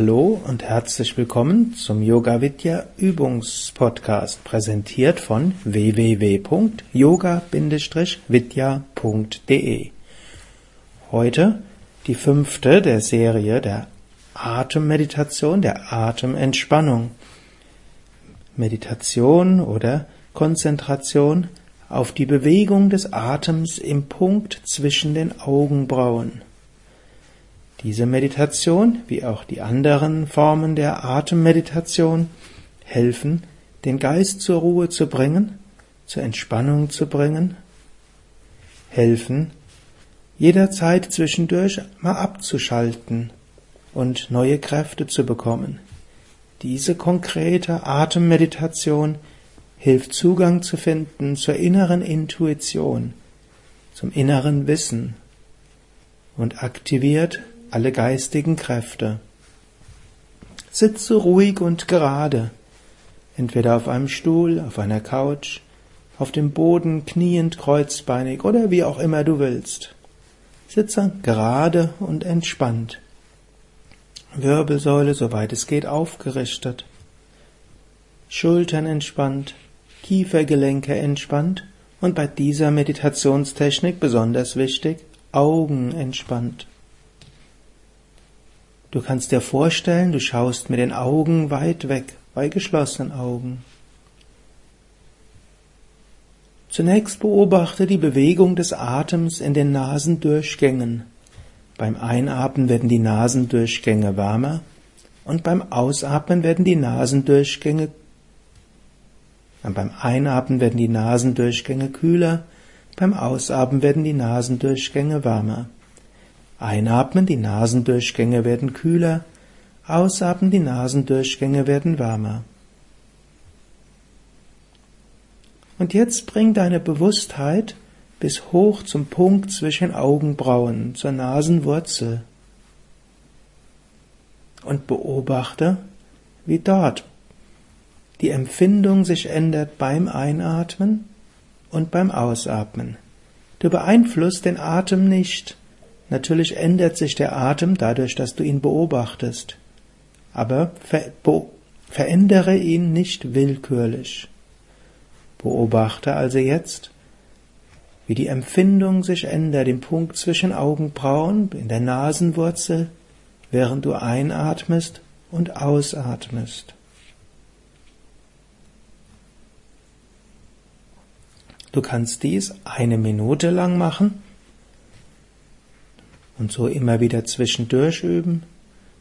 Hallo und herzlich willkommen zum Yoga Vidya Übungspodcast, präsentiert von www.yoga-vidya.de. Heute die fünfte der Serie der Atemmeditation, der Atementspannung. Meditation oder Konzentration auf die Bewegung des Atems im Punkt zwischen den Augenbrauen. Diese Meditation, wie auch die anderen Formen der Atemmeditation, helfen, den Geist zur Ruhe zu bringen, zur Entspannung zu bringen, helfen, jederzeit zwischendurch mal abzuschalten und neue Kräfte zu bekommen. Diese konkrete Atemmeditation hilft Zugang zu finden zur inneren Intuition, zum inneren Wissen und aktiviert alle geistigen Kräfte. Sitze ruhig und gerade, entweder auf einem Stuhl, auf einer Couch, auf dem Boden, kniend, kreuzbeinig oder wie auch immer du willst. Sitze gerade und entspannt. Wirbelsäule, soweit es geht, aufgerichtet. Schultern entspannt, Kiefergelenke entspannt und bei dieser Meditationstechnik besonders wichtig, Augen entspannt. Du kannst dir vorstellen, du schaust mit den Augen weit weg, bei geschlossenen Augen. Zunächst beobachte die Bewegung des Atems in den Nasendurchgängen. Beim Einatmen werden die Nasendurchgänge wärmer und beim Ausatmen werden die Nasendurchgänge beim Einatmen werden die Nasendurchgänge kühler, beim Ausatmen werden die Nasendurchgänge wärmer. Einatmen, die Nasendurchgänge werden kühler, ausatmen, die Nasendurchgänge werden wärmer. Und jetzt bring deine Bewusstheit bis hoch zum Punkt zwischen Augenbrauen, zur Nasenwurzel. Und beobachte, wie dort die Empfindung sich ändert beim Einatmen und beim Ausatmen. Du beeinflusst den Atem nicht, Natürlich ändert sich der Atem dadurch, dass du ihn beobachtest, aber ver verändere ihn nicht willkürlich. Beobachte also jetzt, wie die Empfindung sich ändert im Punkt zwischen Augenbrauen, in der Nasenwurzel, während du einatmest und ausatmest. Du kannst dies eine Minute lang machen und so immer wieder zwischendurch üben.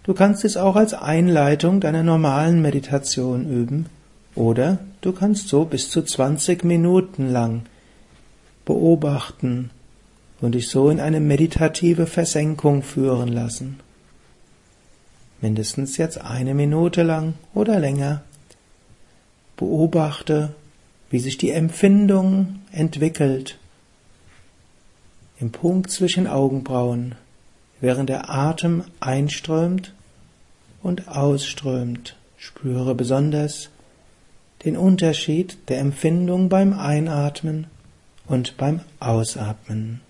Du kannst es auch als Einleitung deiner normalen Meditation üben oder du kannst so bis zu 20 Minuten lang beobachten und dich so in eine meditative Versenkung führen lassen. Mindestens jetzt eine Minute lang oder länger. Beobachte, wie sich die Empfindung entwickelt im Punkt zwischen Augenbrauen während der Atem einströmt und ausströmt. Spüre besonders den Unterschied der Empfindung beim Einatmen und beim Ausatmen.